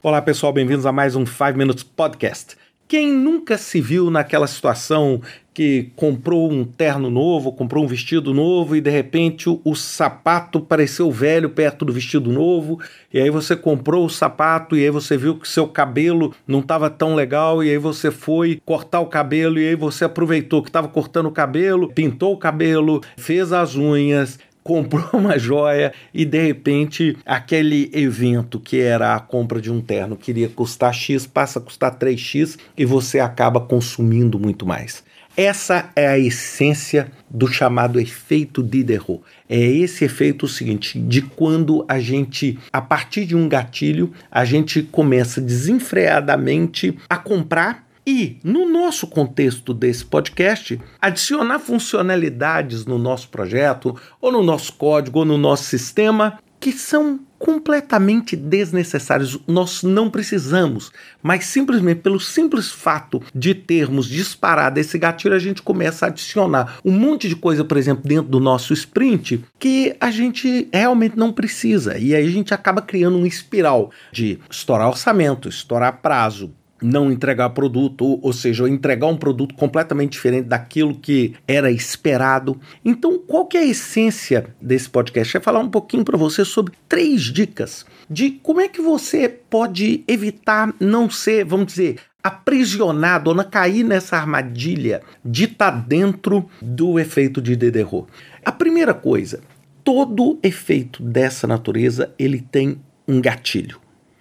Olá pessoal, bem-vindos a mais um 5 Minutes Podcast. Quem nunca se viu naquela situação que comprou um terno novo, comprou um vestido novo e de repente o, o, sapato pareceu velho perto do vestido novo, e aí você comprou o sapato e aí você viu que seu cabelo não estava tão legal e aí você foi cortar o cabelo e aí você aproveitou que estava cortando o cabelo, pintou o cabelo, fez as unhas, comprou uma joia e de repente aquele evento que era a compra de um terno queria custar X, passa a custar 3X e você acaba consumindo muito mais. Essa é a essência do chamado efeito Diderot. É esse efeito o seguinte, de quando a gente, a partir de um gatilho, a gente começa desenfreadamente a comprar e, no nosso contexto desse podcast, adicionar funcionalidades no nosso projeto, ou no nosso código, ou no nosso sistema, que são completamente desnecessários. Nós não precisamos, mas simplesmente pelo simples fato de termos disparado esse gatilho, a gente começa a adicionar um monte de coisa, por exemplo, dentro do nosso sprint, que a gente realmente não precisa. E aí a gente acaba criando um espiral de estourar orçamento, estourar prazo, não entregar produto, ou seja, entregar um produto completamente diferente daquilo que era esperado. Então, qual que é a essência desse podcast? É falar um pouquinho para você sobre três dicas de como é que você pode evitar não ser, vamos dizer, aprisionado ou não cair nessa armadilha de estar tá dentro do efeito de Diderot. A primeira coisa, todo efeito dessa natureza, ele tem um gatilho,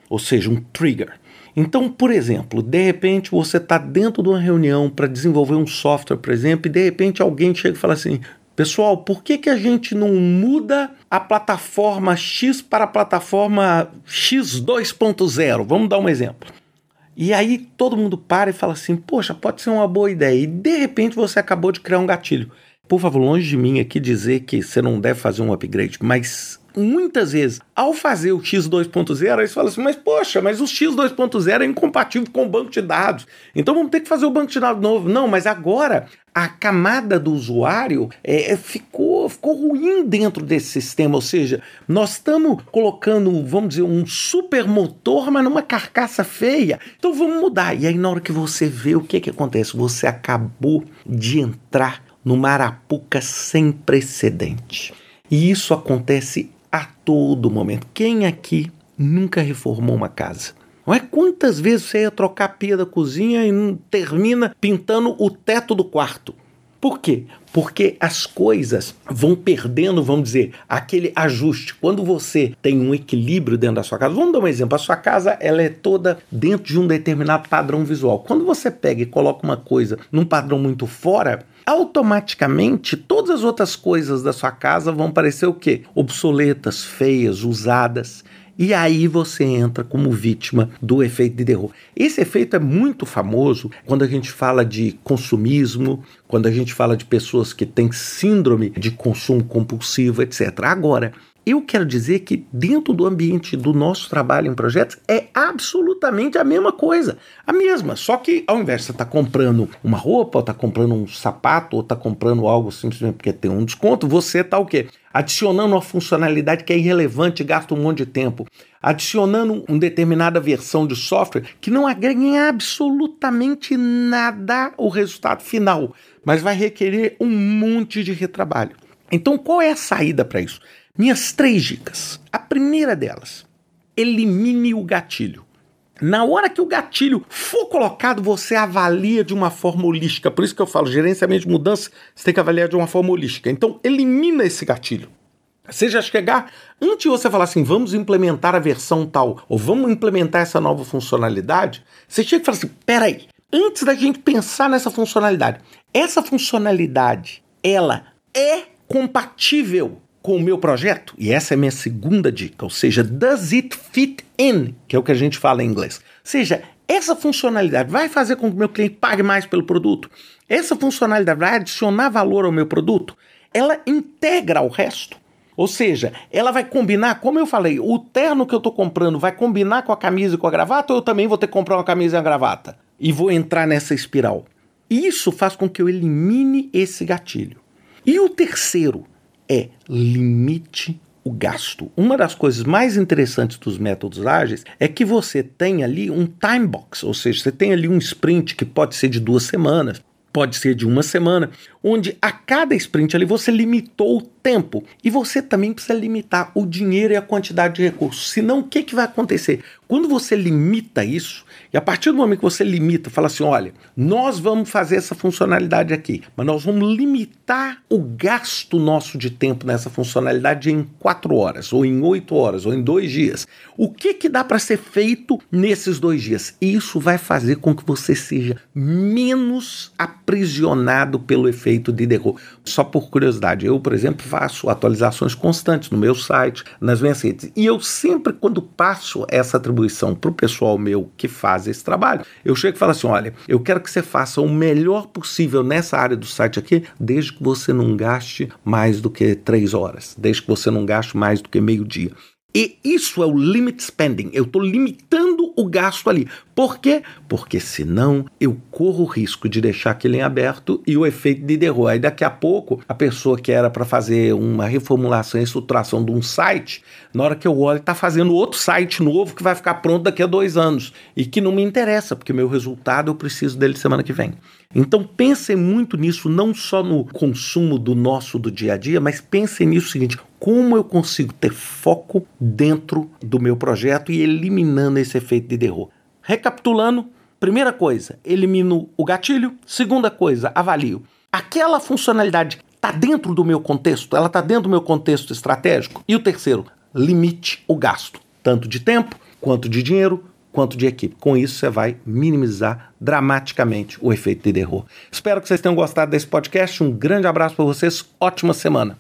ou seja, um trigger. Então, por exemplo, de repente você está dentro de uma reunião para desenvolver um software, por exemplo, e de repente alguém chega e fala assim: Pessoal, por que, que a gente não muda a plataforma X para a plataforma X2.0? Vamos dar um exemplo. E aí todo mundo para e fala assim: Poxa, pode ser uma boa ideia. E de repente você acabou de criar um gatilho. Por favor, longe de mim aqui dizer que você não deve fazer um upgrade, mas muitas vezes, ao fazer o X2.0, eles falam assim, mas poxa, mas o X2.0 é incompatível com o banco de dados. Então vamos ter que fazer o banco de dados novo. Não, mas agora a camada do usuário é, é ficou, ficou ruim dentro desse sistema. Ou seja, nós estamos colocando, vamos dizer, um super motor, mas numa carcaça feia. Então vamos mudar. E aí, na hora que você vê o que, que acontece, você acabou de entrar numa arapuca sem precedente. E isso acontece a todo momento. Quem aqui nunca reformou uma casa? Não é quantas vezes você ia trocar pia da cozinha e termina pintando o teto do quarto? Por quê? Porque as coisas vão perdendo, vamos dizer, aquele ajuste. Quando você tem um equilíbrio dentro da sua casa, vamos dar um exemplo: a sua casa ela é toda dentro de um determinado padrão visual. Quando você pega e coloca uma coisa num padrão muito fora, automaticamente todas as outras coisas da sua casa vão parecer o quê? Obsoletas, feias, usadas. E aí você entra como vítima do efeito de derrubro. Esse efeito é muito famoso quando a gente fala de consumismo, quando a gente fala de pessoas que têm síndrome de consumo compulsivo, etc. Agora, eu quero dizer que dentro do ambiente do nosso trabalho em projetos é absolutamente a mesma coisa. A mesma, só que ao invés de você estar tá comprando uma roupa, ou estar tá comprando um sapato, ou estar tá comprando algo simplesmente porque tem um desconto, você está o quê? Adicionando uma funcionalidade que é irrelevante gasta um monte de tempo. Adicionando uma determinada versão de software que não agrega em absolutamente nada o resultado final, mas vai requerer um monte de retrabalho. Então, qual é a saída para isso? Minhas três dicas. A primeira delas, elimine o gatilho. Na hora que o gatilho for colocado, você avalia de uma forma holística. Por isso que eu falo, gerenciamento de mudança, você tem que avaliar de uma forma holística. Então, elimina esse gatilho. Seja chegar, antes de você falar assim, vamos implementar a versão tal, ou vamos implementar essa nova funcionalidade, você chega e fala assim, peraí, antes da gente pensar nessa funcionalidade, essa funcionalidade, ela é compatível com o meu projeto? E essa é a minha segunda dica, ou seja, does it fit in, que é o que a gente fala em inglês. Ou seja, essa funcionalidade vai fazer com que o meu cliente pague mais pelo produto? Essa funcionalidade vai adicionar valor ao meu produto? Ela integra o resto? Ou seja, ela vai combinar, como eu falei, o terno que eu estou comprando vai combinar com a camisa e com a gravata, ou eu também vou ter que comprar uma camisa e uma gravata? E vou entrar nessa espiral. Isso faz com que eu elimine esse gatilho. E o terceiro, é limite o gasto. Uma das coisas mais interessantes dos métodos ágeis é que você tem ali um time box, ou seja, você tem ali um sprint que pode ser de duas semanas, pode ser de uma semana, onde a cada sprint ali você limitou o tempo e você também precisa limitar o dinheiro e a quantidade de recursos. Senão, o que, que vai acontecer? Quando você limita isso, e a partir do momento que você limita, fala assim: olha, nós vamos fazer essa funcionalidade aqui, mas nós vamos limitar o gasto nosso de tempo nessa funcionalidade em quatro horas, ou em oito horas, ou em dois dias. O que, que dá para ser feito nesses dois dias? Isso vai fazer com que você seja menos aprisionado pelo efeito de derrota. Só por curiosidade, eu, por exemplo, faço atualizações constantes no meu site, nas minhas redes, e eu sempre, quando passo essa atribuição para o pessoal meu que faz esse trabalho, eu chego e falo assim: olha, eu quero que você faça o melhor possível nessa área do site aqui, desde que você não gaste mais do que três horas, desde que você não gaste mais do que meio-dia. E isso é o limit spending. Eu estou limitando o gasto ali. Por quê? Porque senão eu corro o risco de deixar aquilo em aberto e o efeito de derrota. Aí daqui a pouco, a pessoa que era para fazer uma reformulação e estruturação de um site, na hora que eu olho, está fazendo outro site novo que vai ficar pronto daqui a dois anos. E que não me interessa, porque meu resultado eu preciso dele semana que vem. Então pensem muito nisso, não só no consumo do nosso do dia a dia, mas pensem nisso o seguinte: como eu consigo ter foco dentro do meu projeto e eliminando esse efeito de derrota. Recapitulando, primeira coisa, elimino o gatilho. Segunda coisa, avalio. Aquela funcionalidade está dentro do meu contexto, ela está dentro do meu contexto estratégico. E o terceiro, limite o gasto, tanto de tempo quanto de dinheiro, quanto de equipe. Com isso, você vai minimizar dramaticamente o efeito de derror. Espero que vocês tenham gostado desse podcast. Um grande abraço para vocês. Ótima semana.